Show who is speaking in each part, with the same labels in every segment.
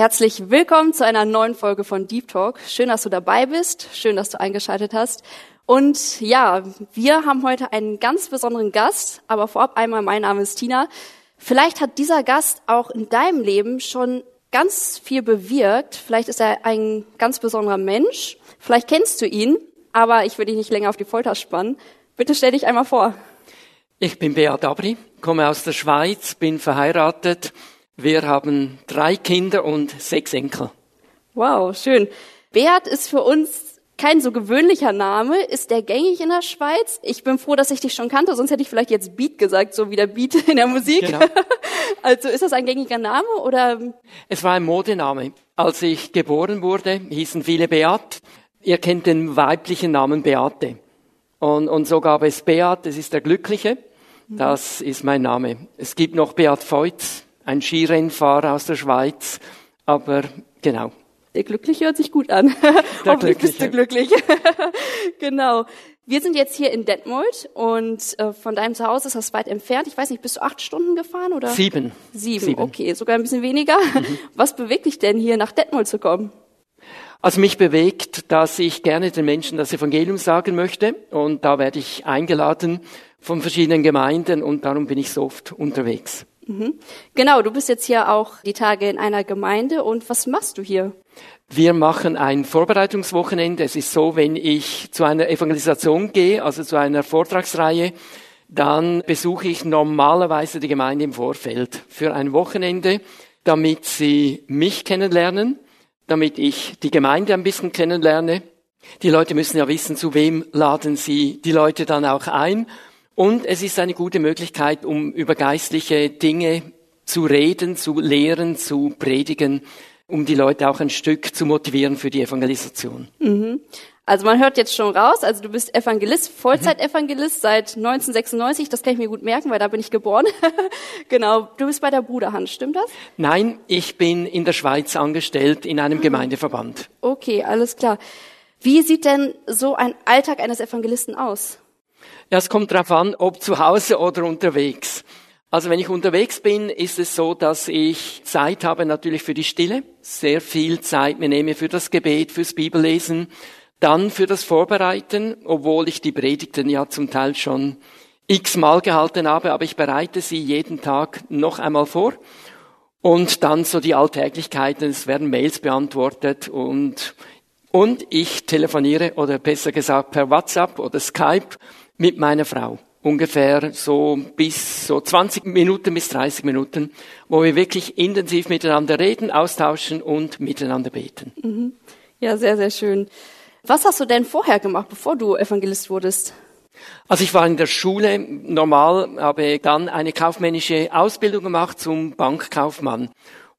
Speaker 1: Herzlich willkommen zu einer neuen Folge von Deep Talk. Schön, dass du dabei bist. Schön, dass du eingeschaltet hast. Und ja, wir haben heute einen ganz besonderen Gast. Aber vorab einmal, mein Name ist Tina. Vielleicht hat dieser Gast auch in deinem Leben schon ganz viel bewirkt. Vielleicht ist er ein ganz besonderer Mensch. Vielleicht kennst du ihn. Aber ich will dich nicht länger auf die Folter spannen. Bitte stell dich einmal vor.
Speaker 2: Ich bin Beat Abri, komme aus der Schweiz, bin verheiratet wir haben drei Kinder und sechs Enkel.
Speaker 1: Wow, schön. Beat ist für uns kein so gewöhnlicher Name. Ist der gängig in der Schweiz? Ich bin froh, dass ich dich schon kannte, sonst hätte ich vielleicht jetzt Beat gesagt, so wie der Beat in der Musik. Genau. Also ist das ein gängiger Name oder?
Speaker 2: Es war ein Modename. Als ich geboren wurde, hießen viele Beat. Ihr kennt den weiblichen Namen Beate. Und, und so gab es Beat, das ist der Glückliche. Das ist mein Name. Es gibt noch Beat Feutz, ein Skirennfahrer aus der Schweiz. Aber genau.
Speaker 1: Der Glückliche hört sich gut an. Der Hoffentlich bist du glücklich. genau. Wir sind jetzt hier in Detmold und äh, von deinem Zuhause ist das weit entfernt. Ich weiß nicht, bist du acht Stunden gefahren oder?
Speaker 2: Sieben.
Speaker 1: Sieben, Sieben. okay, sogar ein bisschen weniger. Mhm. Was bewegt dich denn hier nach Detmold zu kommen?
Speaker 2: Also mich bewegt, dass ich gerne den Menschen das Evangelium sagen möchte und da werde ich eingeladen von verschiedenen Gemeinden und darum bin ich so oft unterwegs.
Speaker 1: Mhm. Genau, du bist jetzt hier auch die Tage in einer Gemeinde und was machst du hier?
Speaker 2: Wir machen ein Vorbereitungswochenende. Es ist so, wenn ich zu einer Evangelisation gehe, also zu einer Vortragsreihe, dann besuche ich normalerweise die Gemeinde im Vorfeld für ein Wochenende, damit sie mich kennenlernen, damit ich die Gemeinde ein bisschen kennenlerne. Die Leute müssen ja wissen, zu wem laden sie die Leute dann auch ein. Und es ist eine gute Möglichkeit, um über geistliche Dinge zu reden, zu lehren, zu predigen, um die Leute auch ein Stück zu motivieren für die Evangelisation.
Speaker 1: Mhm. Also man hört jetzt schon raus, also du bist Evangelist, Vollzeitevangelist seit 1996, das kann ich mir gut merken, weil da bin ich geboren. genau, du bist bei der Bruderhand, stimmt das?
Speaker 2: Nein, ich bin in der Schweiz angestellt in einem ah. Gemeindeverband.
Speaker 1: Okay, alles klar. Wie sieht denn so ein Alltag eines Evangelisten aus?
Speaker 2: Ja, es kommt darauf an, ob zu Hause oder unterwegs. Also wenn ich unterwegs bin, ist es so, dass ich Zeit habe natürlich für die Stille, sehr viel Zeit mir nehme für das Gebet, fürs Bibellesen, dann für das Vorbereiten, obwohl ich die Predigten ja zum Teil schon x-mal gehalten habe, aber ich bereite sie jeden Tag noch einmal vor. Und dann so die Alltäglichkeiten, es werden Mails beantwortet und, und ich telefoniere oder besser gesagt per WhatsApp oder Skype mit meiner Frau. Ungefähr so bis so 20 Minuten bis 30 Minuten, wo wir wirklich intensiv miteinander reden, austauschen und miteinander beten.
Speaker 1: Mhm. Ja, sehr, sehr schön. Was hast du denn vorher gemacht, bevor du Evangelist wurdest?
Speaker 2: Also ich war in der Schule normal, habe dann eine kaufmännische Ausbildung gemacht zum Bankkaufmann.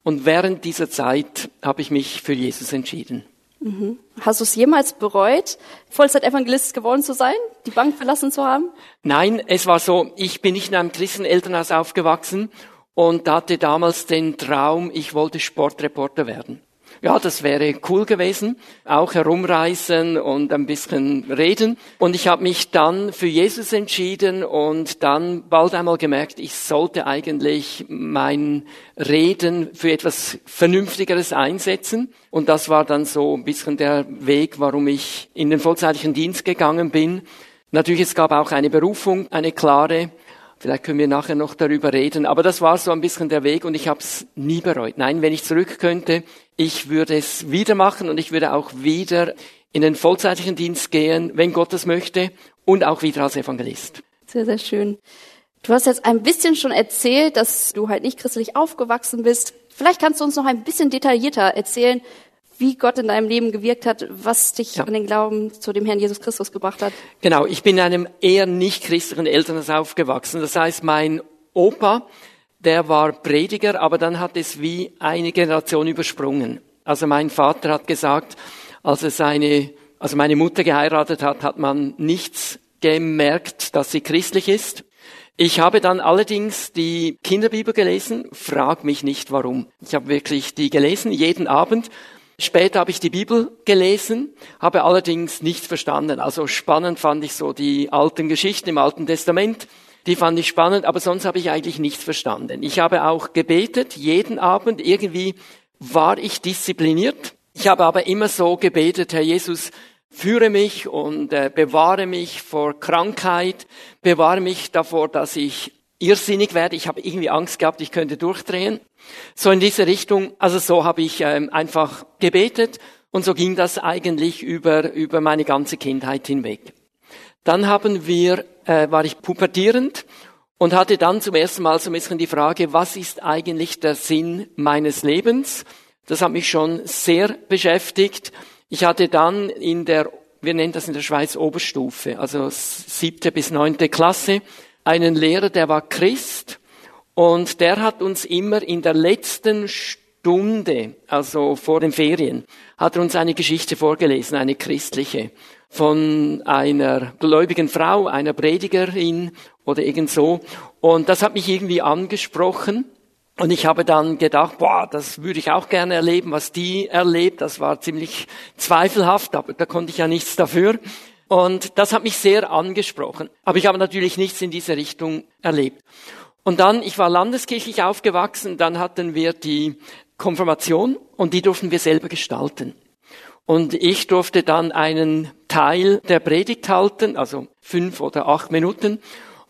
Speaker 2: Und während dieser Zeit habe ich mich für Jesus entschieden.
Speaker 1: Mhm. Hast du es jemals bereut, Vollzeit-Evangelist geworden zu sein, die Bank verlassen zu haben?
Speaker 2: Nein, es war so, ich bin nicht in einem Christenelternhaus aufgewachsen und hatte damals den Traum, ich wollte Sportreporter werden. Ja, das wäre cool gewesen. Auch herumreisen und ein bisschen reden. Und ich habe mich dann für Jesus entschieden und dann bald einmal gemerkt, ich sollte eigentlich mein Reden für etwas Vernünftigeres einsetzen. Und das war dann so ein bisschen der Weg, warum ich in den vollzeitlichen Dienst gegangen bin. Natürlich, es gab auch eine Berufung, eine klare. Vielleicht können wir nachher noch darüber reden. Aber das war so ein bisschen der Weg und ich habe es nie bereut. Nein, wenn ich zurück könnte, ich würde es wieder machen und ich würde auch wieder in den vollzeitlichen Dienst gehen, wenn Gott das möchte und auch wieder als Evangelist.
Speaker 1: Sehr, sehr schön. Du hast jetzt ein bisschen schon erzählt, dass du halt nicht christlich aufgewachsen bist. Vielleicht kannst du uns noch ein bisschen detaillierter erzählen, wie Gott in deinem Leben gewirkt hat, was dich ja. an den Glauben zu dem Herrn Jesus Christus gebracht hat.
Speaker 2: Genau, ich bin in einem eher nicht christlichen Elternhaus aufgewachsen. Das heißt, mein Opa, der war Prediger, aber dann hat es wie eine Generation übersprungen. Also mein Vater hat gesagt, als er seine also meine Mutter geheiratet hat, hat man nichts gemerkt, dass sie christlich ist. Ich habe dann allerdings die Kinderbibel gelesen, frag mich nicht warum. Ich habe wirklich die gelesen, jeden Abend. Später habe ich die Bibel gelesen, habe allerdings nichts verstanden. Also spannend fand ich so die alten Geschichten im Alten Testament. Die fand ich spannend, aber sonst habe ich eigentlich nichts verstanden. Ich habe auch gebetet, jeden Abend. Irgendwie war ich diszipliniert. Ich habe aber immer so gebetet, Herr Jesus, führe mich und äh, bewahre mich vor Krankheit, bewahre mich davor, dass ich irrsinnig werde. Ich habe irgendwie Angst gehabt, ich könnte durchdrehen. So in diese Richtung, also so habe ich ähm, einfach gebetet und so ging das eigentlich über, über meine ganze Kindheit hinweg. Dann haben wir, äh, war ich pubertierend und hatte dann zum ersten Mal so ein bisschen die Frage, was ist eigentlich der Sinn meines Lebens? Das hat mich schon sehr beschäftigt. Ich hatte dann in der, wir nennen das in der Schweiz Oberstufe, also siebte bis neunte Klasse, einen Lehrer, der war Christ und der hat uns immer in der letzten Stunde, also vor den Ferien, hat er uns eine Geschichte vorgelesen, eine christliche, von einer gläubigen Frau, einer Predigerin oder irgend so. Und das hat mich irgendwie angesprochen. Und ich habe dann gedacht, boah, das würde ich auch gerne erleben, was die erlebt. Das war ziemlich zweifelhaft, aber da konnte ich ja nichts dafür. Und das hat mich sehr angesprochen. Aber ich habe natürlich nichts in diese Richtung erlebt. Und dann, ich war landeskirchlich aufgewachsen, dann hatten wir die Konfirmation und die durften wir selber gestalten. Und ich durfte dann einen Teil der Predigt halten, also fünf oder acht Minuten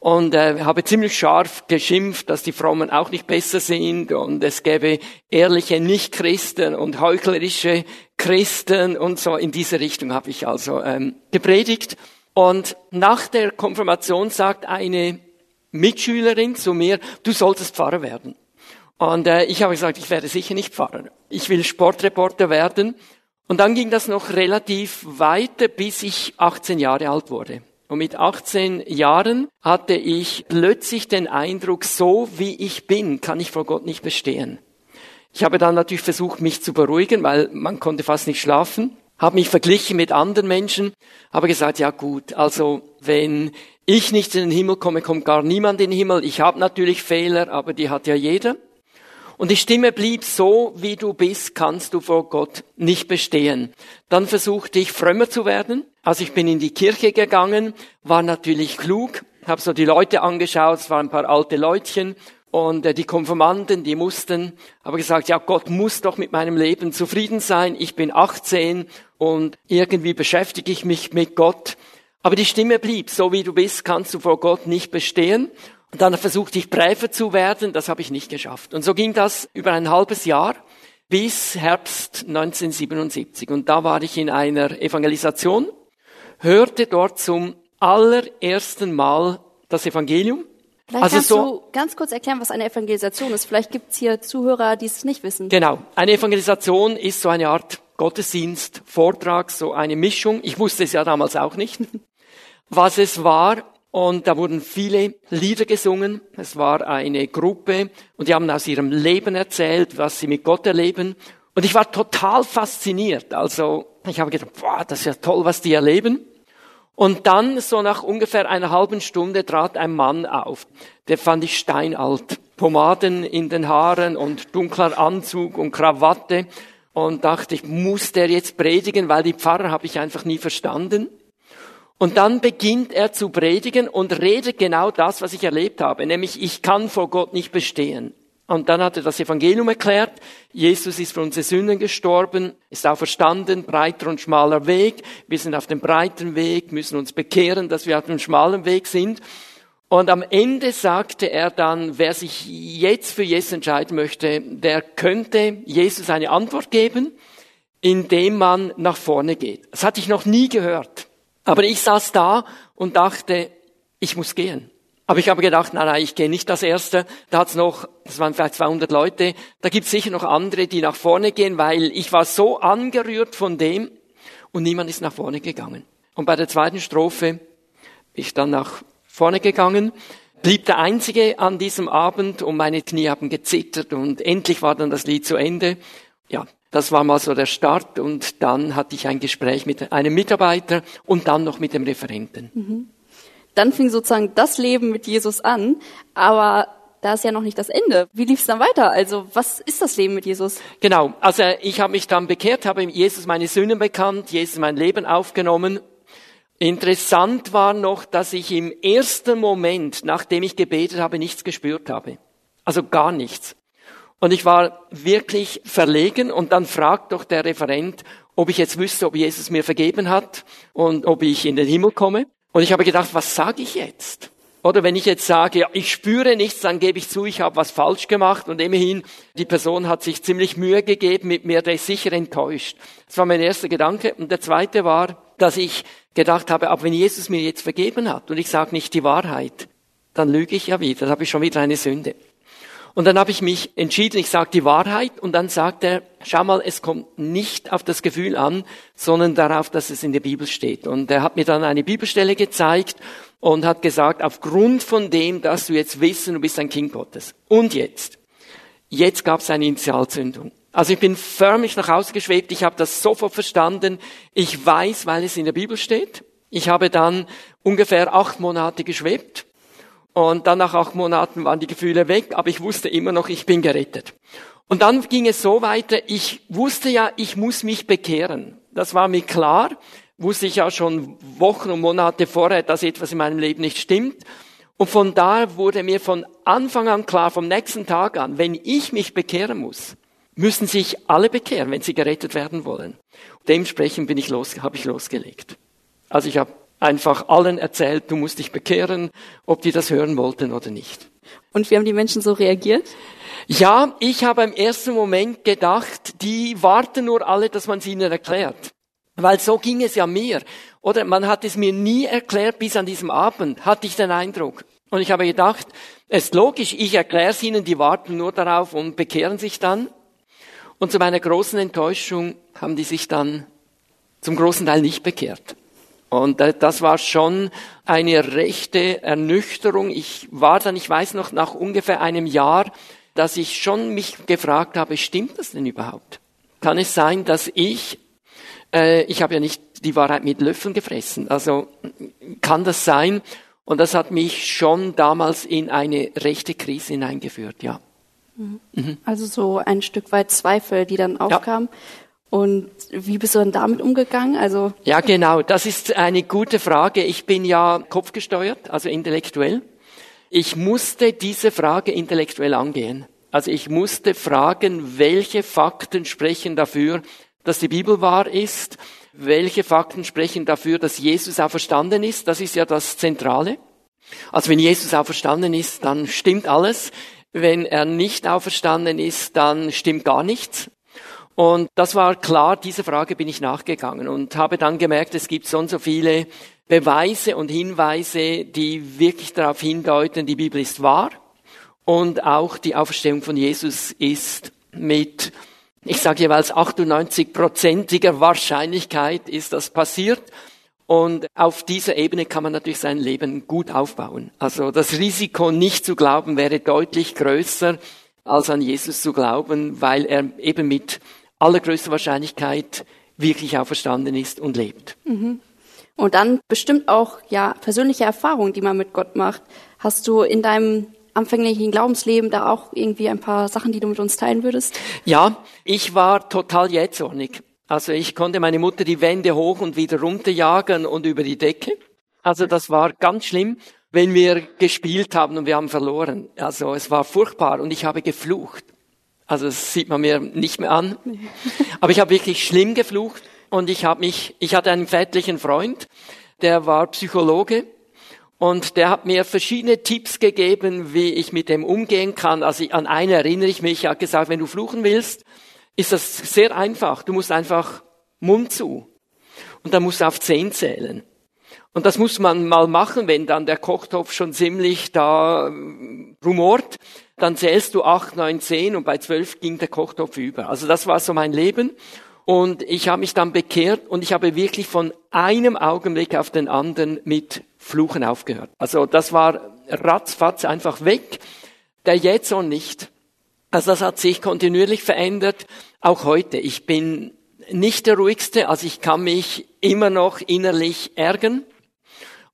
Speaker 2: und äh, habe ziemlich scharf geschimpft, dass die Frommen auch nicht besser sind und es gäbe ehrliche Nichtchristen und heuchlerische Christen und so in diese Richtung habe ich also ähm, gepredigt. Und nach der Konfirmation sagt eine Mitschülerin zu mir, du solltest Pfarrer werden. Und äh, ich habe gesagt, ich werde sicher nicht Pfarrer. Ich will Sportreporter werden. Und dann ging das noch relativ weiter, bis ich 18 Jahre alt wurde. Und mit 18 Jahren hatte ich plötzlich den Eindruck, so wie ich bin, kann ich vor Gott nicht bestehen. Ich habe dann natürlich versucht, mich zu beruhigen, weil man konnte fast nicht schlafen, habe mich verglichen mit anderen Menschen, habe gesagt, ja gut, also wenn ich nicht in den Himmel komme, kommt gar niemand in den Himmel. Ich habe natürlich Fehler, aber die hat ja jeder. Und die Stimme blieb so, wie du bist, kannst du vor Gott nicht bestehen. Dann versuchte ich frömmer zu werden. Also ich bin in die Kirche gegangen, war natürlich klug, habe so die Leute angeschaut, es waren ein paar alte Leutchen und äh, die Konfirmanden, die mussten, habe gesagt, ja, Gott muss doch mit meinem Leben zufrieden sein. Ich bin 18 und irgendwie beschäftige ich mich mit Gott. Aber die Stimme blieb, so wie du bist, kannst du vor Gott nicht bestehen. Und dann versuchte ich Präfer zu werden, das habe ich nicht geschafft. Und so ging das über ein halbes Jahr bis Herbst 1977. Und da war ich in einer Evangelisation, hörte dort zum allerersten Mal das Evangelium.
Speaker 1: Vielleicht also kannst so, du ganz kurz erklären, was eine Evangelisation ist. Vielleicht gibt's hier Zuhörer, die es nicht wissen.
Speaker 2: Genau. Eine Evangelisation ist so eine Art Gottesdienst, Vortrag, so eine Mischung. Ich wusste es ja damals auch nicht. Was es war, und da wurden viele Lieder gesungen. Es war eine Gruppe und die haben aus ihrem Leben erzählt, was sie mit Gott erleben. Und ich war total fasziniert. Also ich habe gedacht, boah, das ist ja toll, was die erleben. Und dann, so nach ungefähr einer halben Stunde, trat ein Mann auf. Der fand ich steinalt. Pomaden in den Haaren und dunkler Anzug und Krawatte. Und dachte ich, muss der jetzt predigen, weil die Pfarrer habe ich einfach nie verstanden. Und dann beginnt er zu predigen und redet genau das, was ich erlebt habe, nämlich ich kann vor Gott nicht bestehen. Und dann hat er das Evangelium erklärt. Jesus ist für unsere Sünden gestorben, ist auch verstanden, breiter und schmaler Weg. Wir sind auf dem breiten Weg, müssen uns bekehren, dass wir auf dem schmalen Weg sind. Und am Ende sagte er dann, wer sich jetzt für Jesus entscheiden möchte, der könnte Jesus eine Antwort geben, indem man nach vorne geht. Das hatte ich noch nie gehört. Aber ich saß da und dachte, ich muss gehen. Aber ich habe gedacht, nein, nein, ich gehe nicht das Erste. Da hat's noch, das waren vielleicht 200 Leute, da gibt's sicher noch andere, die nach vorne gehen, weil ich war so angerührt von dem und niemand ist nach vorne gegangen. Und bei der zweiten Strophe bin ich dann nach vorne gegangen, blieb der Einzige an diesem Abend und meine Knie haben gezittert und endlich war dann das Lied zu Ende. Ja, Das war mal so der Start und dann hatte ich ein Gespräch mit einem Mitarbeiter und dann noch mit dem Referenten. Mhm.
Speaker 1: Dann fing sozusagen das Leben mit Jesus an, aber da ist ja noch nicht das Ende. Wie lief es dann weiter? Also was ist das Leben mit Jesus?
Speaker 2: Genau, also ich habe mich dann bekehrt, habe Jesus meine Sünden bekannt, Jesus mein Leben aufgenommen. Interessant war noch, dass ich im ersten Moment, nachdem ich gebetet habe, nichts gespürt habe. Also gar nichts. Und ich war wirklich verlegen und dann fragt doch der Referent, ob ich jetzt wüsste, ob Jesus mir vergeben hat und ob ich in den Himmel komme. Und ich habe gedacht, was sage ich jetzt? Oder wenn ich jetzt sage, ich spüre nichts, dann gebe ich zu, ich habe was falsch gemacht und immerhin, die Person hat sich ziemlich Mühe gegeben mit mir, der ist sicher enttäuscht. Das war mein erster Gedanke. Und der zweite war, dass ich gedacht habe, aber wenn Jesus mir jetzt vergeben hat und ich sage nicht die Wahrheit, dann lüge ich ja wieder, dann habe ich schon wieder eine Sünde. Und dann habe ich mich entschieden, ich sage die Wahrheit und dann sagt er, schau mal, es kommt nicht auf das Gefühl an, sondern darauf, dass es in der Bibel steht. Und er hat mir dann eine Bibelstelle gezeigt und hat gesagt, aufgrund von dem, dass du jetzt wissen, du bist ein Kind Gottes. Und jetzt? Jetzt gab es eine Initialzündung. Also ich bin förmlich nach Hause geschwebt, ich habe das sofort verstanden. Ich weiß, weil es in der Bibel steht. Ich habe dann ungefähr acht Monate geschwebt und dann nach acht Monaten waren die Gefühle weg, aber ich wusste immer noch, ich bin gerettet. Und dann ging es so weiter, ich wusste ja, ich muss mich bekehren. Das war mir klar, wusste ich ja schon Wochen und Monate vorher, dass etwas in meinem Leben nicht stimmt. Und von da wurde mir von Anfang an klar, vom nächsten Tag an, wenn ich mich bekehren muss, müssen sich alle bekehren, wenn sie gerettet werden wollen. Dementsprechend bin ich los, habe ich losgelegt. Also ich habe einfach allen erzählt, du musst dich bekehren, ob die das hören wollten oder nicht.
Speaker 1: Und wie haben die Menschen so reagiert?
Speaker 2: Ja, ich habe im ersten Moment gedacht, die warten nur alle, dass man es ihnen erklärt. Weil so ging es ja mir. Oder man hat es mir nie erklärt bis an diesem Abend, hatte ich den Eindruck. Und ich habe gedacht, es ist logisch, ich erkläre es ihnen, die warten nur darauf und bekehren sich dann. Und zu meiner großen Enttäuschung haben die sich dann zum großen Teil nicht bekehrt. Und das war schon eine rechte Ernüchterung. Ich war dann, ich weiß noch, nach ungefähr einem Jahr, dass ich schon mich gefragt habe, stimmt das denn überhaupt? Kann es sein, dass ich, äh, ich habe ja nicht die Wahrheit mit Löffeln gefressen, also kann das sein? Und das hat mich schon damals in eine rechte Krise hineingeführt, ja.
Speaker 1: Mhm. Also so ein Stück weit Zweifel, die dann aufkamen. Ja. Und wie bist du dann damit umgegangen? Also
Speaker 2: ja, genau. Das ist eine gute Frage. Ich bin ja kopfgesteuert, also intellektuell. Ich musste diese Frage intellektuell angehen. Also ich musste fragen, welche Fakten sprechen dafür, dass die Bibel wahr ist? Welche Fakten sprechen dafür, dass Jesus auferstanden ist? Das ist ja das Zentrale. Also wenn Jesus auferstanden ist, dann stimmt alles. Wenn er nicht auferstanden ist, dann stimmt gar nichts. Und das war klar, diese Frage bin ich nachgegangen und habe dann gemerkt, es gibt so und so viele Beweise und Hinweise, die wirklich darauf hindeuten, die Bibel ist wahr und auch die Auferstehung von Jesus ist mit, ich sage jeweils 98-prozentiger Wahrscheinlichkeit ist das passiert. Und auf dieser Ebene kann man natürlich sein Leben gut aufbauen. Also das Risiko, nicht zu glauben, wäre deutlich größer, als an Jesus zu glauben, weil er eben mit allergrößter Wahrscheinlichkeit wirklich auferstanden ist und lebt. Mhm.
Speaker 1: Und dann bestimmt auch ja persönliche Erfahrungen, die man mit Gott macht. Hast du in deinem anfänglichen Glaubensleben da auch irgendwie ein paar Sachen, die du mit uns teilen würdest?
Speaker 2: Ja, ich war total jähzornig. Also ich konnte meine Mutter die Wände hoch und wieder runterjagen und über die Decke. Also das war ganz schlimm, wenn wir gespielt haben und wir haben verloren. Also es war furchtbar und ich habe geflucht. Also das sieht man mir nicht mehr an. Aber ich habe wirklich schlimm geflucht und ich habe mich, ich hatte einen väterlichen Freund, der war Psychologe und der hat mir verschiedene Tipps gegeben, wie ich mit dem umgehen kann. Also an eine erinnere ich mich, er hat gesagt, wenn du fluchen willst, ist das sehr einfach. Du musst einfach Mund zu. Und dann musst du auf zehn zählen. Und das muss man mal machen, wenn dann der Kochtopf schon ziemlich da rumort dann zählst du acht, neun, zehn und bei zwölf ging der Kochtopf über. Also das war so mein Leben. Und ich habe mich dann bekehrt und ich habe wirklich von einem Augenblick auf den anderen mit Fluchen aufgehört. Also das war ratzfatz einfach weg. Der Jetson nicht. Also das hat sich kontinuierlich verändert, auch heute. Ich bin nicht der ruhigste, also ich kann mich immer noch innerlich ärgern.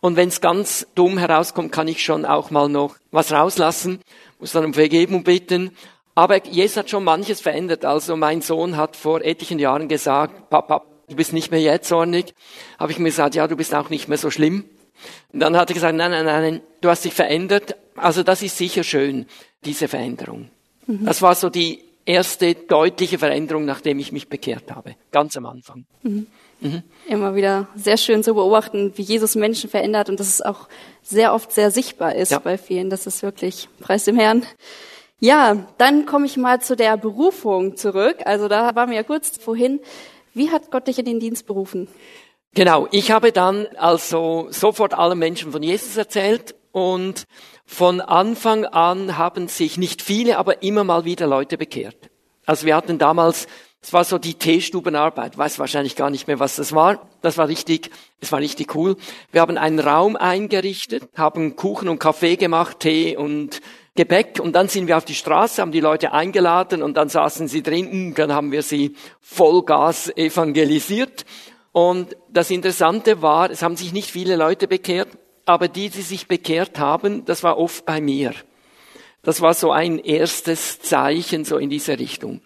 Speaker 2: Und wenn es ganz dumm herauskommt, kann ich schon auch mal noch was rauslassen, muss dann um Vergebung bitten. Aber Jesus hat schon manches verändert. Also mein Sohn hat vor etlichen Jahren gesagt, Papa, du bist nicht mehr jetzt zornig. Habe ich mir gesagt, ja, du bist auch nicht mehr so schlimm. Und dann hat er gesagt, nein, nein, nein, du hast dich verändert. Also das ist sicher schön, diese Veränderung. Mhm. Das war so die erste deutliche Veränderung, nachdem ich mich bekehrt habe, ganz am Anfang. Mhm.
Speaker 1: Mhm. Immer wieder sehr schön zu beobachten, wie Jesus Menschen verändert und dass es auch sehr oft sehr sichtbar ist ja. bei vielen. Das ist wirklich Preis dem Herrn. Ja, dann komme ich mal zu der Berufung zurück. Also da waren wir ja kurz vorhin. Wie hat Gott dich in den Dienst berufen?
Speaker 2: Genau, ich habe dann also sofort allen Menschen von Jesus erzählt und von Anfang an haben sich nicht viele, aber immer mal wieder Leute bekehrt. Also wir hatten damals, es war so die Teestubenarbeit, weiß wahrscheinlich gar nicht mehr, was das war. Das war richtig, es war richtig cool. Wir haben einen Raum eingerichtet, haben Kuchen und Kaffee gemacht, Tee und Gepäck und dann sind wir auf die Straße, haben die Leute eingeladen und dann saßen sie drin und dann haben wir sie Vollgas evangelisiert. Und das Interessante war, es haben sich nicht viele Leute bekehrt, aber die, die sich bekehrt haben, das war oft bei mir. Das war so ein erstes Zeichen so in diese Richtung.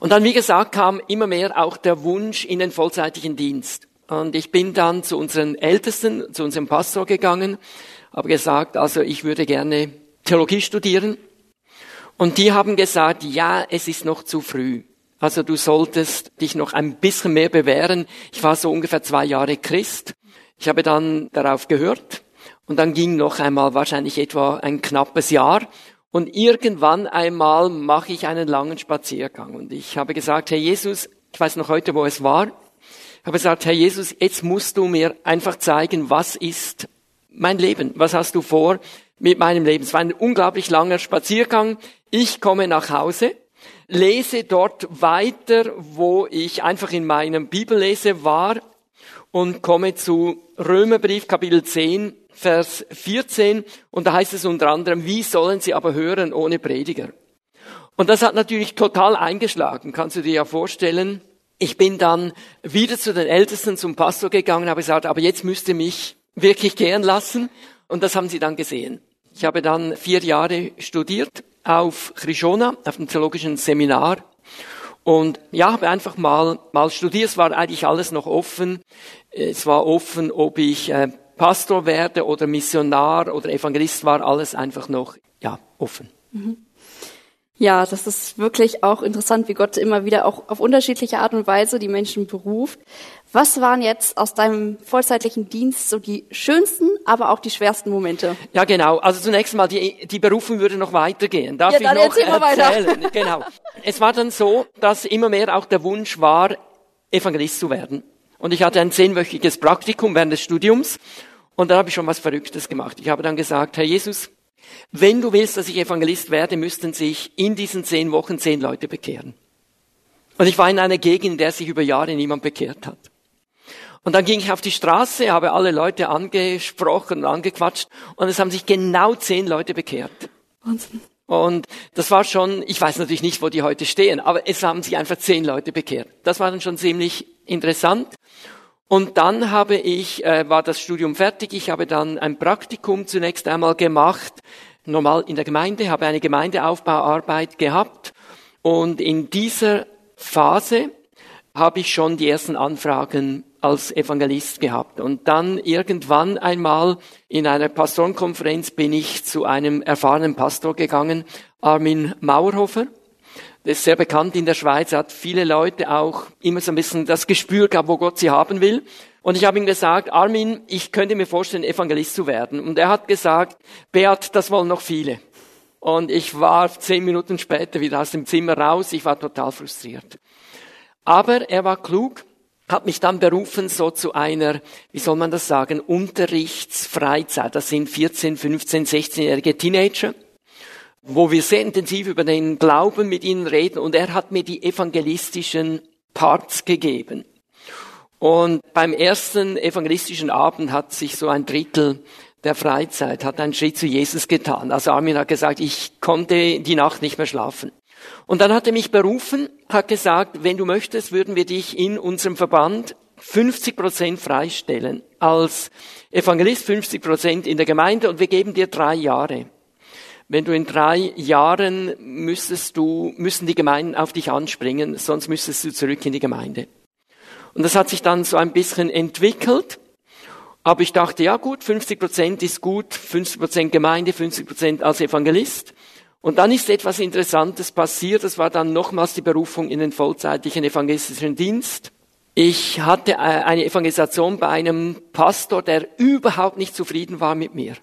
Speaker 2: Und dann, wie gesagt, kam immer mehr auch der Wunsch in den vollzeitigen Dienst. Und ich bin dann zu unseren Ältesten, zu unserem Pastor gegangen, habe gesagt, also ich würde gerne Theologie studieren. Und die haben gesagt, ja, es ist noch zu früh. Also du solltest dich noch ein bisschen mehr bewähren. Ich war so ungefähr zwei Jahre Christ. Ich habe dann darauf gehört und dann ging noch einmal wahrscheinlich etwa ein knappes Jahr. Und irgendwann einmal mache ich einen langen Spaziergang. Und ich habe gesagt, Herr Jesus, ich weiß noch heute, wo es war. Ich habe gesagt, Herr Jesus, jetzt musst du mir einfach zeigen, was ist mein Leben? Was hast du vor mit meinem Leben? Es war ein unglaublich langer Spaziergang. Ich komme nach Hause, lese dort weiter, wo ich einfach in meinem Bibellese war und komme zu Römerbrief Kapitel 10, Vers 14 und da heißt es unter anderem, wie sollen sie aber hören ohne Prediger? Und das hat natürlich total eingeschlagen, kannst du dir ja vorstellen. Ich bin dann wieder zu den Ältesten, zum Pastor gegangen, habe gesagt, aber jetzt müsste mich wirklich gehen lassen. Und das haben sie dann gesehen. Ich habe dann vier Jahre studiert auf Krishona, auf dem theologischen Seminar. Und ja, habe einfach mal, mal studiert. Es war eigentlich alles noch offen. Es war offen, ob ich äh, Pastor werde oder Missionar oder Evangelist war alles einfach noch, ja, offen. Mhm.
Speaker 1: Ja, das ist wirklich auch interessant, wie Gott immer wieder auch auf unterschiedliche Art und Weise die Menschen beruft. Was waren jetzt aus deinem vollzeitlichen Dienst so die schönsten, aber auch die schwersten Momente?
Speaker 2: Ja, genau. Also zunächst mal, die, die Berufung würde noch weitergehen. Darf ja, ich noch erzählen? Weiter. Genau. Es war dann so, dass immer mehr auch der Wunsch war, Evangelist zu werden. Und ich hatte ein zehnwöchiges Praktikum während des Studiums und da habe ich schon was Verrücktes gemacht. Ich habe dann gesagt, Herr Jesus, wenn du willst, dass ich Evangelist werde, müssten sich in diesen zehn Wochen zehn Leute bekehren. Und ich war in einer Gegend, in der sich über Jahre niemand bekehrt hat. Und dann ging ich auf die Straße, habe alle Leute angesprochen und angequatscht und es haben sich genau zehn Leute bekehrt. Wahnsinn. Und das war schon, ich weiß natürlich nicht, wo die heute stehen, aber es haben sich einfach zehn Leute bekehrt. Das war dann schon ziemlich interessant. Und dann habe ich, äh, war das Studium fertig, ich habe dann ein Praktikum zunächst einmal gemacht, normal in der Gemeinde, habe eine Gemeindeaufbauarbeit gehabt und in dieser Phase habe ich schon die ersten Anfragen als Evangelist gehabt. Und dann irgendwann einmal in einer Pastorenkonferenz bin ich zu einem erfahrenen Pastor gegangen, Armin Mauerhofer. Der ist sehr bekannt in der Schweiz, hat viele Leute auch immer so ein bisschen das Gespür gehabt, wo Gott sie haben will. Und ich habe ihm gesagt, Armin, ich könnte mir vorstellen, Evangelist zu werden. Und er hat gesagt, Beat, das wollen noch viele. Und ich war zehn Minuten später wieder aus dem Zimmer raus. Ich war total frustriert. Aber er war klug, hat mich dann berufen so zu einer, wie soll man das sagen, Unterrichtsfreizeit. Das sind 14, 15, 16-jährige Teenager wo wir sehr intensiv über den Glauben mit ihnen reden und er hat mir die evangelistischen Parts gegeben. Und beim ersten evangelistischen Abend hat sich so ein Drittel der Freizeit, hat einen Schritt zu Jesus getan. Also Armin hat gesagt, ich konnte die Nacht nicht mehr schlafen. Und dann hat er mich berufen, hat gesagt, wenn du möchtest, würden wir dich in unserem Verband 50 Prozent freistellen als Evangelist, 50 Prozent in der Gemeinde und wir geben dir drei Jahre. Wenn du in drei Jahren müsstest du, müssen die Gemeinden auf dich anspringen, sonst müsstest du zurück in die Gemeinde. Und das hat sich dann so ein bisschen entwickelt. Aber ich dachte, ja gut, 50 Prozent ist gut, 50 Prozent Gemeinde, 50 Prozent als Evangelist. Und dann ist etwas Interessantes passiert. Das war dann nochmals die Berufung in den vollzeitlichen evangelistischen Dienst. Ich hatte äh, eine Evangelisation bei einem Pastor, der überhaupt nicht zufrieden war mit mir.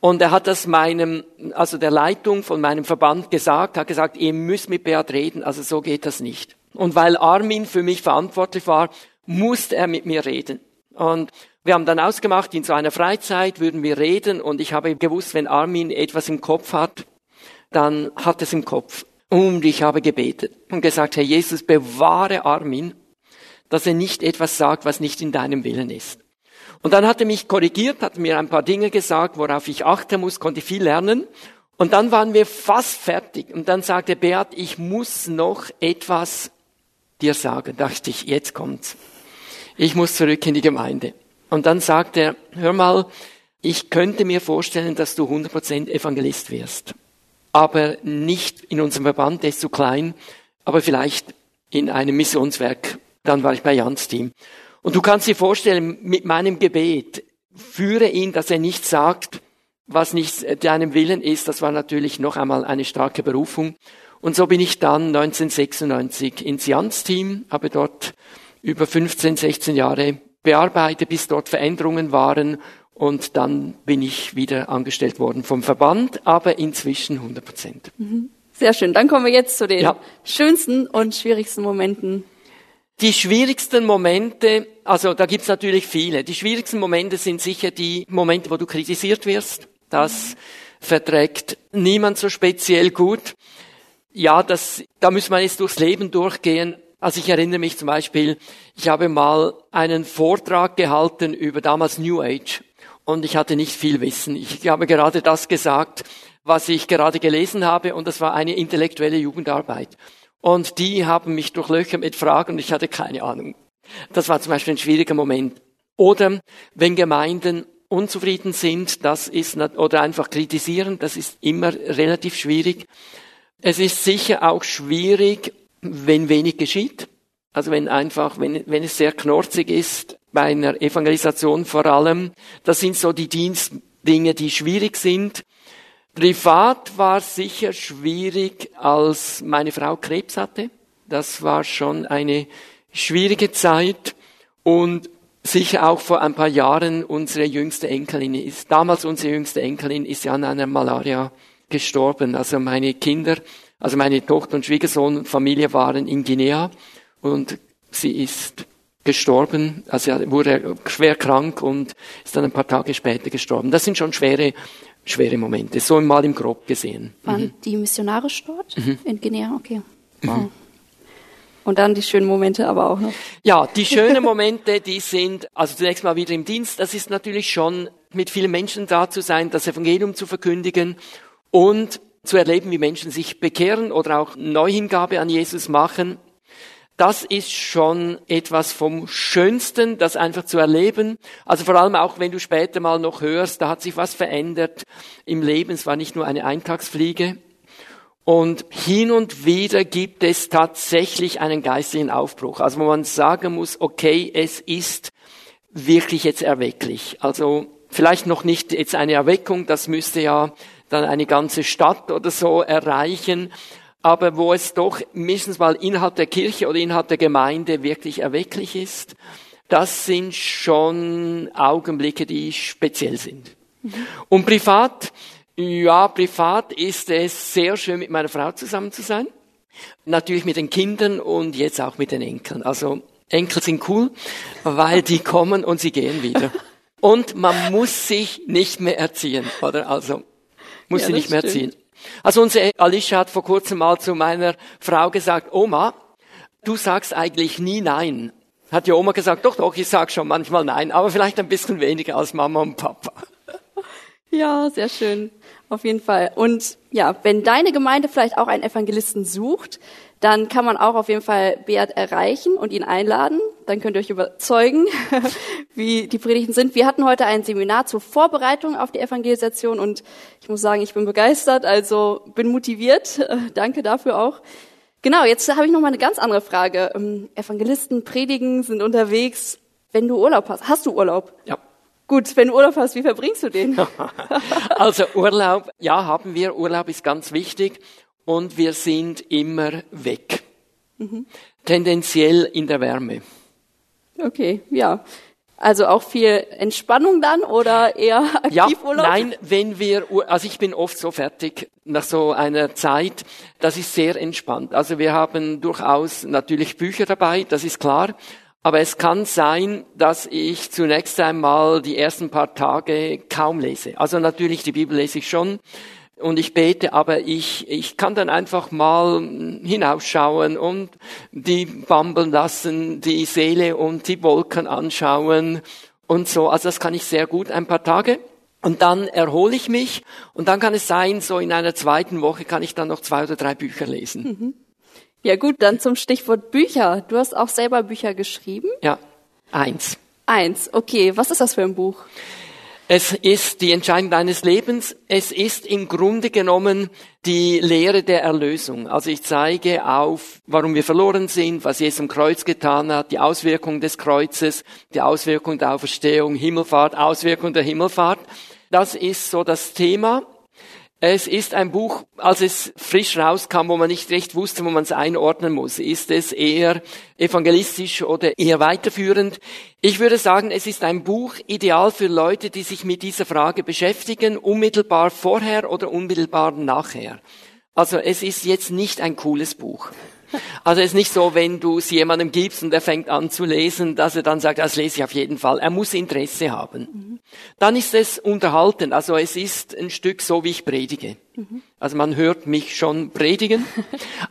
Speaker 2: Und er hat das meinem, also der Leitung von meinem Verband gesagt, hat gesagt, ihr müsst mit Beat reden, also so geht das nicht. Und weil Armin für mich verantwortlich war, musste er mit mir reden. Und wir haben dann ausgemacht, in so einer Freizeit würden wir reden und ich habe gewusst, wenn Armin etwas im Kopf hat, dann hat es im Kopf. Und ich habe gebetet und gesagt, Herr Jesus, bewahre Armin, dass er nicht etwas sagt, was nicht in deinem Willen ist. Und dann hat er mich korrigiert, hat mir ein paar Dinge gesagt, worauf ich achten muss, konnte viel lernen. Und dann waren wir fast fertig. Und dann sagte Beat, ich muss noch etwas dir sagen. Dachte ich, jetzt kommt's. Ich muss zurück in die Gemeinde. Und dann sagte er, hör mal, ich könnte mir vorstellen, dass du 100% Evangelist wirst. Aber nicht in unserem Verband, der ist zu klein, aber vielleicht in einem Missionswerk. Dann war ich bei Jans Team. Und du kannst dir vorstellen, mit meinem Gebet, führe ihn, dass er nicht sagt, was nicht deinem Willen ist. Das war natürlich noch einmal eine starke Berufung. Und so bin ich dann 1996 ins Jans-Team, habe dort über 15, 16 Jahre bearbeitet, bis dort Veränderungen waren. Und dann bin ich wieder angestellt worden vom Verband, aber inzwischen 100 Prozent.
Speaker 1: Mhm. Sehr schön. Dann kommen wir jetzt zu den ja. schönsten und schwierigsten Momenten
Speaker 2: die schwierigsten Momente, also da gibt's natürlich viele. Die schwierigsten Momente sind sicher die Momente, wo du kritisiert wirst. Das verträgt niemand so speziell gut. Ja, das, da muss man jetzt durchs Leben durchgehen. Also ich erinnere mich zum Beispiel, ich habe mal einen Vortrag gehalten über damals New Age und ich hatte nicht viel Wissen. Ich habe gerade das gesagt, was ich gerade gelesen habe und das war eine intellektuelle Jugendarbeit. Und die haben mich durchlöchert mit Fragen und ich hatte keine Ahnung. Das war zum Beispiel ein schwieriger Moment. Oder wenn Gemeinden unzufrieden sind, das ist, oder einfach kritisieren, das ist immer relativ schwierig. Es ist sicher auch schwierig, wenn wenig geschieht. Also wenn einfach, wenn, wenn es sehr knorzig ist, bei einer Evangelisation vor allem, das sind so die Dienstdinge, die schwierig sind. Privat war sicher schwierig, als meine Frau Krebs hatte. Das war schon eine schwierige Zeit und sicher auch vor ein paar Jahren unsere jüngste Enkelin ist, damals unsere jüngste Enkelin ist ja an einer Malaria gestorben. Also meine Kinder, also meine Tochter und Schwiegersohn und Familie waren in Guinea und sie ist gestorben, also wurde schwer krank und ist dann ein paar Tage später gestorben. Das sind schon schwere schwere Momente, so mal im Grob gesehen.
Speaker 1: Waren mhm. die missionarisch dort mhm. in Guinea? Okay. Wow. Mhm. Und dann die schönen Momente aber auch noch.
Speaker 2: Ja, die schönen Momente, die sind, also zunächst mal wieder im Dienst, das ist natürlich schon mit vielen Menschen da zu sein, das Evangelium zu verkündigen und zu erleben, wie Menschen sich bekehren oder auch Neuhingabe an Jesus machen das ist schon etwas vom Schönsten, das einfach zu erleben. Also vor allem auch, wenn du später mal noch hörst, da hat sich was verändert im Leben. Es war nicht nur eine Eintagsfliege. Und hin und wieder gibt es tatsächlich einen geistlichen Aufbruch. Also wo man sagen muss, okay, es ist wirklich jetzt erwecklich. Also vielleicht noch nicht jetzt eine Erweckung, das müsste ja dann eine ganze Stadt oder so erreichen aber wo es doch mindestens mal innerhalb der Kirche oder innerhalb der Gemeinde wirklich erwecklich ist, das sind schon Augenblicke, die speziell sind. Mhm. Und privat, ja, privat ist es sehr schön, mit meiner Frau zusammen zu sein. Natürlich mit den Kindern und jetzt auch mit den Enkeln. Also Enkel sind cool, weil die kommen und sie gehen wieder. Und man muss sich nicht mehr erziehen, oder? Also muss ja, sie nicht mehr stimmt. erziehen. Also unsere Alicia hat vor kurzem mal zu meiner Frau gesagt, Oma, du sagst eigentlich nie nein. Hat die Oma gesagt, doch, doch, ich sag schon manchmal nein, aber vielleicht ein bisschen weniger als Mama und Papa.
Speaker 1: Ja, sehr schön. Auf jeden Fall. Und ja, wenn deine Gemeinde vielleicht auch einen Evangelisten sucht, dann kann man auch auf jeden Fall Beat erreichen und ihn einladen. Dann könnt ihr euch überzeugen, wie die Predigten sind. Wir hatten heute ein Seminar zur Vorbereitung auf die Evangelisation und ich muss sagen, ich bin begeistert, also bin motiviert. Danke dafür auch. Genau, jetzt habe ich noch mal eine ganz andere Frage. Ähm, Evangelisten predigen, sind unterwegs. Wenn du Urlaub hast, hast du Urlaub?
Speaker 2: Ja.
Speaker 1: Gut, wenn du Urlaub hast, wie verbringst du den?
Speaker 2: also Urlaub, ja, haben wir. Urlaub ist ganz wichtig und wir sind immer weg. Mhm. Tendenziell in der Wärme.
Speaker 1: Okay, ja. Also auch viel Entspannung dann oder eher Aktivurlaub?
Speaker 2: Ja, nein, wenn wir, also ich bin oft so fertig nach so einer Zeit, das ist sehr entspannt. Also wir haben durchaus natürlich Bücher dabei, das ist klar. Aber es kann sein, dass ich zunächst einmal die ersten paar Tage kaum lese. Also natürlich die Bibel lese ich schon und ich bete, aber ich, ich kann dann einfach mal hinausschauen und die bambeln lassen, die Seele und die Wolken anschauen und so. Also das kann ich sehr gut ein paar Tage. Und dann erhole ich mich und dann kann es sein, so in einer zweiten Woche kann ich dann noch zwei oder drei Bücher lesen. Mhm.
Speaker 1: Ja gut, dann zum Stichwort Bücher. Du hast auch selber Bücher geschrieben?
Speaker 2: Ja, eins.
Speaker 1: Eins, okay. Was ist das für ein Buch?
Speaker 2: Es ist die Entscheidung deines Lebens. Es ist im Grunde genommen die Lehre der Erlösung. Also ich zeige auf, warum wir verloren sind, was Jesus am Kreuz getan hat, die Auswirkungen des Kreuzes, die Auswirkungen der Auferstehung, Himmelfahrt, Auswirkungen der Himmelfahrt. Das ist so das Thema. Es ist ein Buch, als es frisch rauskam, wo man nicht recht wusste, wo man es einordnen muss. Ist es eher evangelistisch oder eher weiterführend? Ich würde sagen, es ist ein Buch ideal für Leute, die sich mit dieser Frage beschäftigen, unmittelbar vorher oder unmittelbar nachher. Also es ist jetzt nicht ein cooles Buch. Also es ist nicht so, wenn du es jemandem gibst und er fängt an zu lesen, dass er dann sagt, das lese ich auf jeden Fall. Er muss Interesse haben. Mhm. Dann ist es unterhalten. Also es ist ein Stück so, wie ich predige. Mhm. Also man hört mich schon predigen,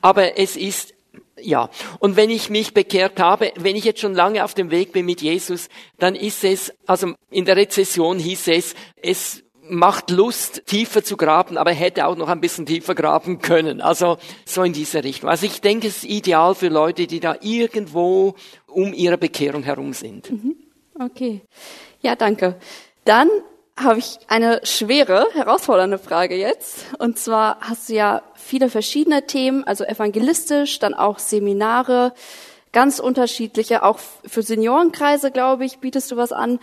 Speaker 2: aber es ist ja, und wenn ich mich bekehrt habe, wenn ich jetzt schon lange auf dem Weg bin mit Jesus, dann ist es, also in der Rezession hieß es, es macht Lust, tiefer zu graben, aber hätte auch noch ein bisschen tiefer graben können. Also so in diese Richtung. Also ich denke, es ist ideal für Leute, die da irgendwo um ihre Bekehrung herum sind. Mhm.
Speaker 1: Okay. Ja, danke. Dann habe ich eine schwere, herausfordernde Frage jetzt. Und zwar hast du ja viele verschiedene Themen, also evangelistisch, dann auch Seminare, ganz unterschiedliche, auch für Seniorenkreise, glaube ich, bietest du was an.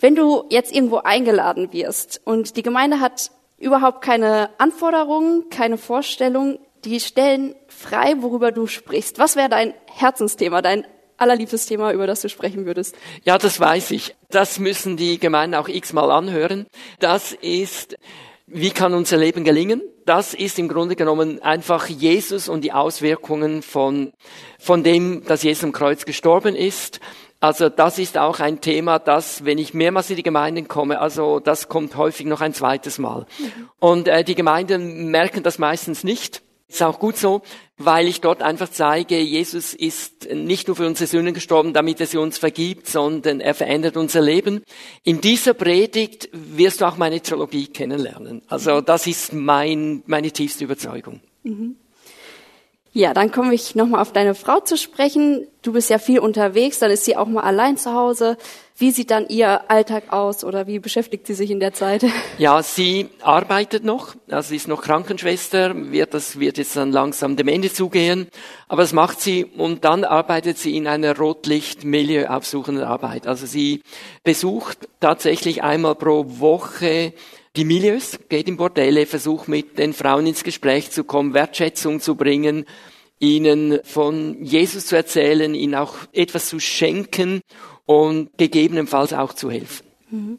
Speaker 1: Wenn du jetzt irgendwo eingeladen wirst und die Gemeinde hat überhaupt keine Anforderungen, keine Vorstellung, die stellen frei, worüber du sprichst. Was wäre dein Herzensthema, dein allerliebstes Thema, über das du sprechen würdest?
Speaker 2: Ja, das weiß ich. Das müssen die Gemeinden auch x-mal anhören. Das ist, wie kann unser Leben gelingen? Das ist im Grunde genommen einfach Jesus und die Auswirkungen von, von dem, dass Jesus am Kreuz gestorben ist also das ist auch ein Thema, das, wenn ich mehrmals in die Gemeinden komme, also das kommt häufig noch ein zweites Mal. Mhm. Und äh, die Gemeinden merken das meistens nicht. Ist auch gut so, weil ich dort einfach zeige, Jesus ist nicht nur für unsere Sünden gestorben, damit er sie uns vergibt, sondern er verändert unser Leben. In dieser Predigt wirst du auch meine Theologie kennenlernen. Also das ist mein, meine tiefste Überzeugung. Mhm.
Speaker 1: Ja, dann komme ich nochmal auf deine Frau zu sprechen. Du bist ja viel unterwegs, dann ist sie auch mal allein zu Hause. Wie sieht dann ihr Alltag aus oder wie beschäftigt sie sich in der Zeit?
Speaker 2: Ja, sie arbeitet noch, also sie ist noch Krankenschwester, wird, das wird jetzt dann langsam dem Ende zugehen, aber das macht sie und dann arbeitet sie in einer Rotlicht-Milieu aufsuchenden Arbeit. Also sie besucht tatsächlich einmal pro Woche die Milieus, geht in Bordelle, versucht mit den Frauen ins Gespräch zu kommen, Wertschätzung zu bringen, ihnen von Jesus zu erzählen, ihnen auch etwas zu schenken und gegebenenfalls auch zu helfen.
Speaker 1: Mhm.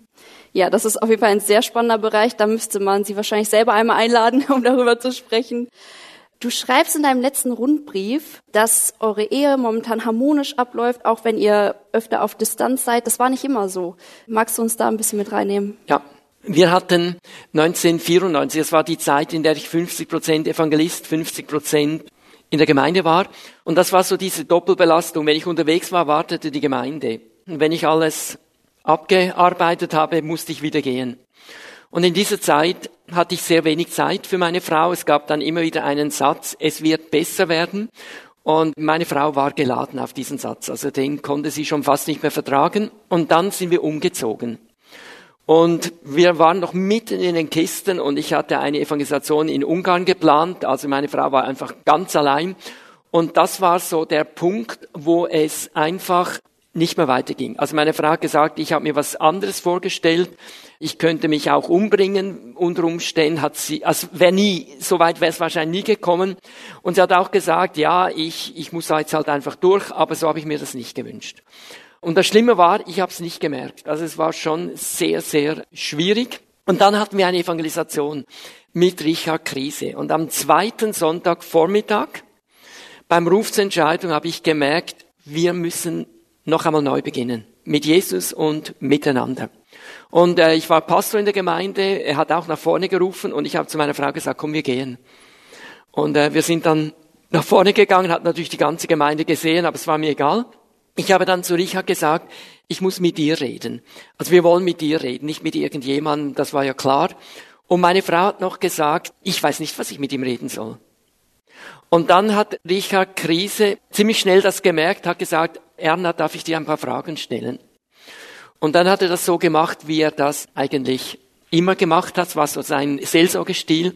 Speaker 1: Ja, das ist auf jeden Fall ein sehr spannender Bereich. Da müsste man Sie wahrscheinlich selber einmal einladen, um darüber zu sprechen. Du schreibst in deinem letzten Rundbrief, dass eure Ehe momentan harmonisch abläuft, auch wenn ihr öfter auf Distanz seid. Das war nicht immer so. Magst du uns da ein bisschen mit reinnehmen?
Speaker 2: Ja, wir hatten 1994, das war die Zeit, in der ich 50 Prozent Evangelist, 50 Prozent in der Gemeinde war. Und das war so diese Doppelbelastung. Wenn ich unterwegs war, wartete die Gemeinde. Und wenn ich alles abgearbeitet habe, musste ich wieder gehen. Und in dieser Zeit hatte ich sehr wenig Zeit für meine Frau. Es gab dann immer wieder einen Satz, es wird besser werden. Und meine Frau war geladen auf diesen Satz. Also den konnte sie schon fast nicht mehr vertragen. Und dann sind wir umgezogen. Und wir waren noch mitten in den Kisten und ich hatte eine Evangelisation in Ungarn geplant. Also meine Frau war einfach ganz allein. Und das war so der Punkt, wo es einfach nicht mehr weiterging. Also meine Frau hat gesagt, ich habe mir was anderes vorgestellt. Ich könnte mich auch umbringen unter Umständen. Hat sie, also wäre nie, so weit wäre es wahrscheinlich nie gekommen. Und sie hat auch gesagt, ja, ich, ich muss jetzt halt einfach durch, aber so habe ich mir das nicht gewünscht. Und das Schlimme war, ich habe es nicht gemerkt. Also es war schon sehr, sehr schwierig. Und dann hatten wir eine Evangelisation mit Richard Krise. Und am zweiten Sonntag Vormittag beim Rufsentscheidung habe ich gemerkt, wir müssen noch einmal neu beginnen. Mit Jesus und miteinander. Und äh, ich war Pastor in der Gemeinde, er hat auch nach vorne gerufen und ich habe zu meiner Frau gesagt, komm, wir gehen. Und äh, wir sind dann nach vorne gegangen, hat natürlich die ganze Gemeinde gesehen, aber es war mir egal. Ich habe dann zu Richard gesagt, ich muss mit dir reden. Also wir wollen mit dir reden, nicht mit irgendjemandem, das war ja klar. Und meine Frau hat noch gesagt, ich weiß nicht, was ich mit ihm reden soll. Und dann hat Richard Krise ziemlich schnell das gemerkt, hat gesagt, Erna, darf ich dir ein paar Fragen stellen? Und dann hat er das so gemacht, wie er das eigentlich immer gemacht hat, was so sein Seelsorgestil.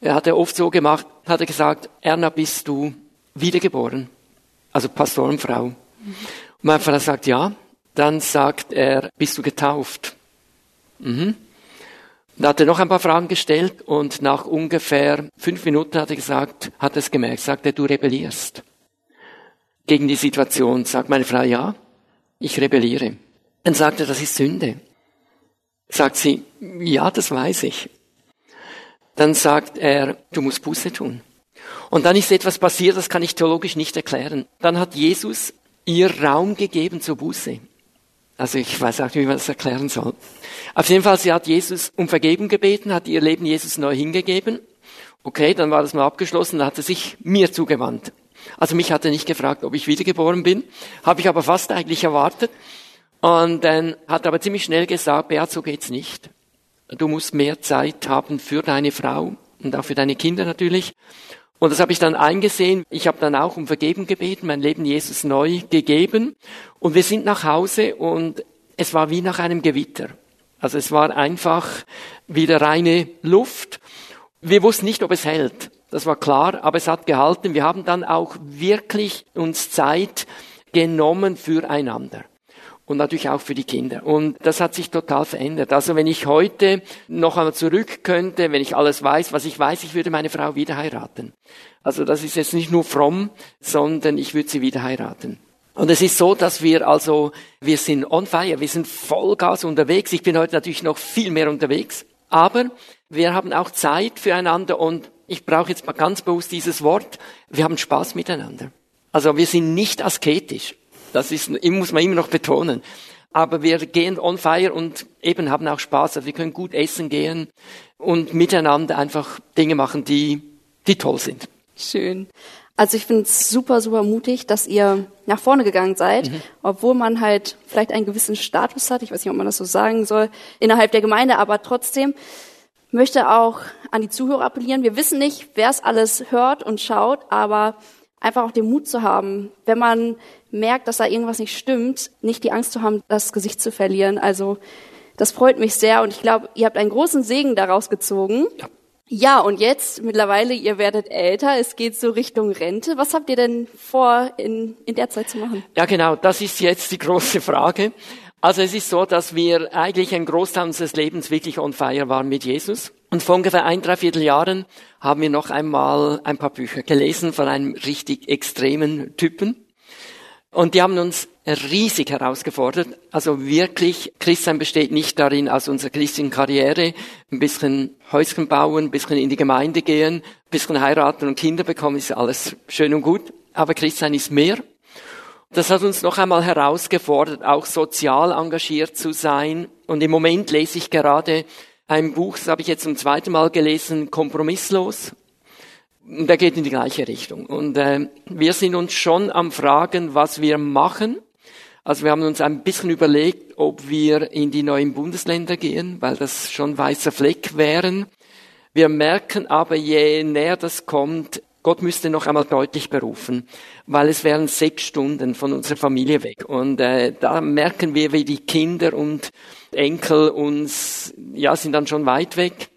Speaker 2: Er hat er oft so gemacht, hat er gesagt, Erna, bist du wiedergeboren? Also Pastorenfrau. Und mein Vater sagt, ja. Dann sagt er, bist du getauft? Mhm. Da hat er noch ein paar Fragen gestellt und nach ungefähr fünf Minuten hat er gesagt, hat es gemerkt, sagt er, du rebellierst gegen die Situation. Sagt meine Frau, ja, ich rebelliere. Dann sagt er, das ist Sünde. Sagt sie, ja, das weiß ich. Dann sagt er, du musst Buße tun. Und dann ist etwas passiert, das kann ich theologisch nicht erklären. Dann hat Jesus ihr Raum gegeben zur Buße. Also ich weiß auch nicht, wie man das erklären soll. Auf jeden Fall, sie hat Jesus um Vergebung gebeten, hat ihr Leben Jesus neu hingegeben. Okay, dann war das mal abgeschlossen, dann hat sie sich mir zugewandt. Also mich hat er nicht gefragt, ob ich wiedergeboren bin, habe ich aber fast eigentlich erwartet. Und dann hat er aber ziemlich schnell gesagt, Beat, so geht's nicht. Du musst mehr Zeit haben für deine Frau und auch für deine Kinder natürlich. Und das habe ich dann eingesehen. Ich habe dann auch um Vergebung gebeten, mein Leben Jesus neu gegeben. Und wir sind nach Hause und es war wie nach einem Gewitter. Also es war einfach wieder reine Luft. Wir wussten nicht, ob es hält. Das war klar, aber es hat gehalten. Wir haben dann auch wirklich uns Zeit genommen füreinander und natürlich auch für die Kinder. Und das hat sich total verändert. Also wenn ich heute noch einmal zurück könnte, wenn ich alles weiß, was ich weiß, ich würde meine Frau wieder heiraten. Also das ist jetzt nicht nur fromm, sondern ich würde sie wieder heiraten. Und es ist so, dass wir also, wir sind on fire, wir sind Vollgas unterwegs. Ich bin heute natürlich noch viel mehr unterwegs. Aber wir haben auch Zeit füreinander und ich brauche jetzt mal ganz bewusst dieses Wort. Wir haben Spaß miteinander. Also wir sind nicht asketisch. Das ist, muss man immer noch betonen. Aber wir gehen on fire und eben haben auch Spaß. Also wir können gut essen gehen und miteinander einfach Dinge machen, die, die toll sind.
Speaker 1: Schön. Also ich finde es super, super mutig, dass ihr nach vorne gegangen seid, mhm. obwohl man halt vielleicht einen gewissen Status hat, ich weiß nicht, ob man das so sagen soll, innerhalb der Gemeinde, aber trotzdem möchte auch an die Zuhörer appellieren. Wir wissen nicht, wer es alles hört und schaut, aber einfach auch den Mut zu haben, wenn man merkt, dass da irgendwas nicht stimmt, nicht die Angst zu haben, das Gesicht zu verlieren. Also das freut mich sehr und ich glaube, ihr habt einen großen Segen daraus gezogen. Ja. Ja, und jetzt mittlerweile, ihr werdet älter, es geht so Richtung Rente. Was habt ihr denn vor, in, in der Zeit zu machen?
Speaker 2: Ja, genau, das ist jetzt die große Frage. Also es ist so, dass wir eigentlich ein Großteil unseres Lebens wirklich on fire waren mit Jesus. Und vor ungefähr ein, dreiviertel Jahren haben wir noch einmal ein paar Bücher gelesen von einem richtig extremen Typen. Und die haben uns riesig herausgefordert. Also wirklich, Christsein besteht nicht darin, aus unserer christlichen Karriere ein bisschen Häuschen bauen, ein bisschen in die Gemeinde gehen, ein bisschen heiraten und Kinder bekommen, ist alles schön und gut. Aber Christsein ist mehr. Das hat uns noch einmal herausgefordert, auch sozial engagiert zu sein. Und im Moment lese ich gerade ein Buch, das habe ich jetzt zum zweiten Mal gelesen, Kompromisslos der geht in die gleiche Richtung. Und äh, wir sind uns schon am Fragen, was wir machen. Also wir haben uns ein bisschen überlegt, ob wir in die neuen Bundesländer gehen, weil das schon weißer Fleck wären. Wir merken aber, je näher das kommt, Gott müsste noch einmal deutlich berufen, weil es wären sechs Stunden von unserer Familie weg. Und äh, da merken wir, wie die Kinder und Enkel uns, ja, sind dann schon weit weg.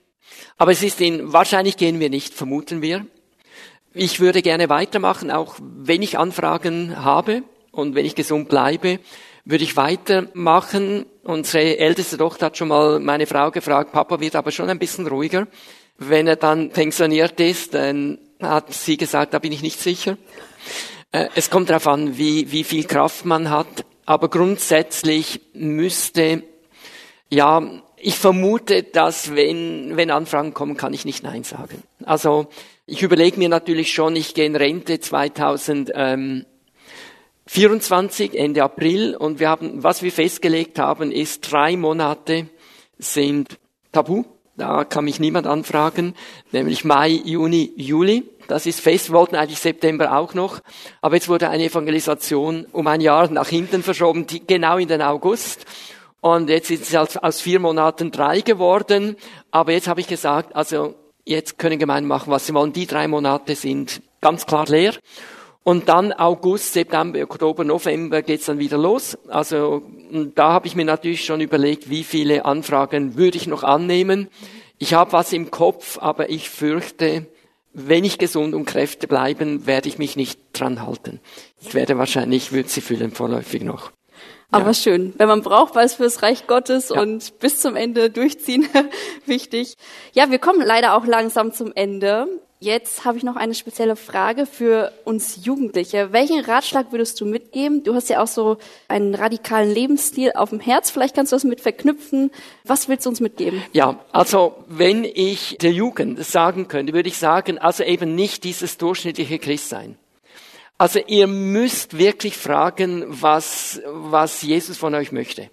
Speaker 2: Aber es ist in, wahrscheinlich gehen wir nicht, vermuten wir. Ich würde gerne weitermachen, auch wenn ich Anfragen habe und wenn ich gesund bleibe, würde ich weitermachen. Unsere älteste Tochter hat schon mal meine Frau gefragt, Papa wird aber schon ein bisschen ruhiger. Wenn er dann pensioniert ist, dann hat sie gesagt, da bin ich nicht sicher. Äh, es kommt darauf an, wie, wie viel Kraft man hat. Aber grundsätzlich müsste, ja, ich vermute, dass wenn, wenn Anfragen kommen, kann ich nicht Nein sagen. Also ich überlege mir natürlich schon, ich gehe in Rente 2024, Ende April, und wir haben, was wir festgelegt haben, ist drei Monate sind tabu. Da kann mich niemand anfragen, nämlich Mai, Juni, Juli. Das ist fest. Wir wollten eigentlich September auch noch. Aber jetzt wurde eine Evangelisation um ein Jahr nach hinten verschoben, die, genau in den August. Und jetzt ist es aus, vier Monaten drei geworden. Aber jetzt habe ich gesagt, also jetzt können Gemeinden machen, was sie wollen. Die drei Monate sind ganz klar leer. Und dann August, September, Oktober, November geht's dann wieder los. Also da habe ich mir natürlich schon überlegt, wie viele Anfragen würde ich noch annehmen. Ich habe was im Kopf, aber ich fürchte, wenn ich gesund und Kräfte bleiben, werde ich mich nicht dran halten. Ich werde wahrscheinlich, würde sie füllen vorläufig noch.
Speaker 1: Aber ja. schön. Wenn man braucht, war es fürs Reich Gottes ja. und bis zum Ende durchziehen wichtig. Ja, wir kommen leider auch langsam zum Ende. Jetzt habe ich noch eine spezielle Frage für uns Jugendliche. Welchen Ratschlag würdest du mitgeben? Du hast ja auch so einen radikalen Lebensstil auf dem Herz. Vielleicht kannst du das mit verknüpfen. Was willst du uns mitgeben?
Speaker 2: Ja, also wenn ich der Jugend sagen könnte, würde ich sagen, also eben nicht dieses durchschnittliche Christsein. Also ihr müsst wirklich fragen, was, was Jesus von euch möchte.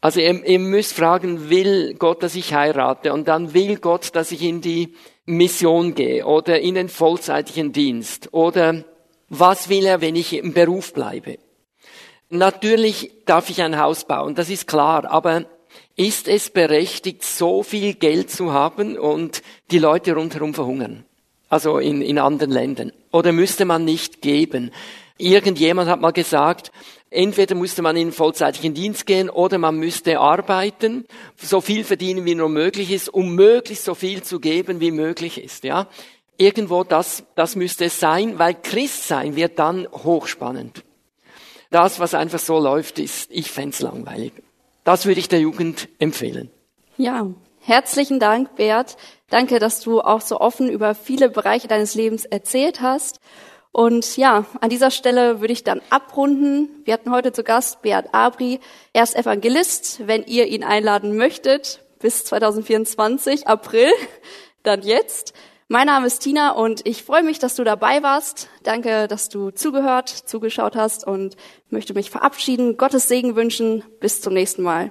Speaker 2: Also ihr, ihr müsst fragen, will Gott, dass ich heirate? Und dann will Gott, dass ich in die Mission gehe oder in den vollzeitigen Dienst oder was will er, wenn ich im Beruf bleibe? Natürlich darf ich ein Haus bauen, das ist klar, aber ist es berechtigt, so viel Geld zu haben und die Leute rundherum verhungern? Also in, in anderen Ländern. Oder müsste man nicht geben? Irgendjemand hat mal gesagt, Entweder musste man in vollzeitigen Dienst gehen oder man müsste arbeiten, so viel verdienen wie nur möglich ist, um möglichst so viel zu geben, wie möglich ist, ja. Irgendwo das, das müsste es sein, weil Christ sein wird dann hochspannend. Das, was einfach so läuft, ist, ich fände langweilig. Das würde ich der Jugend empfehlen.
Speaker 1: Ja, herzlichen Dank, Bert. Danke, dass du auch so offen über viele Bereiche deines Lebens erzählt hast. Und ja, an dieser Stelle würde ich dann abrunden. Wir hatten heute zu Gast Beat Abri. Er ist Evangelist. Wenn ihr ihn einladen möchtet, bis 2024, April, dann jetzt. Mein Name ist Tina und ich freue mich, dass du dabei warst. Danke, dass du zugehört, zugeschaut hast und möchte mich verabschieden. Gottes Segen wünschen. Bis zum nächsten Mal.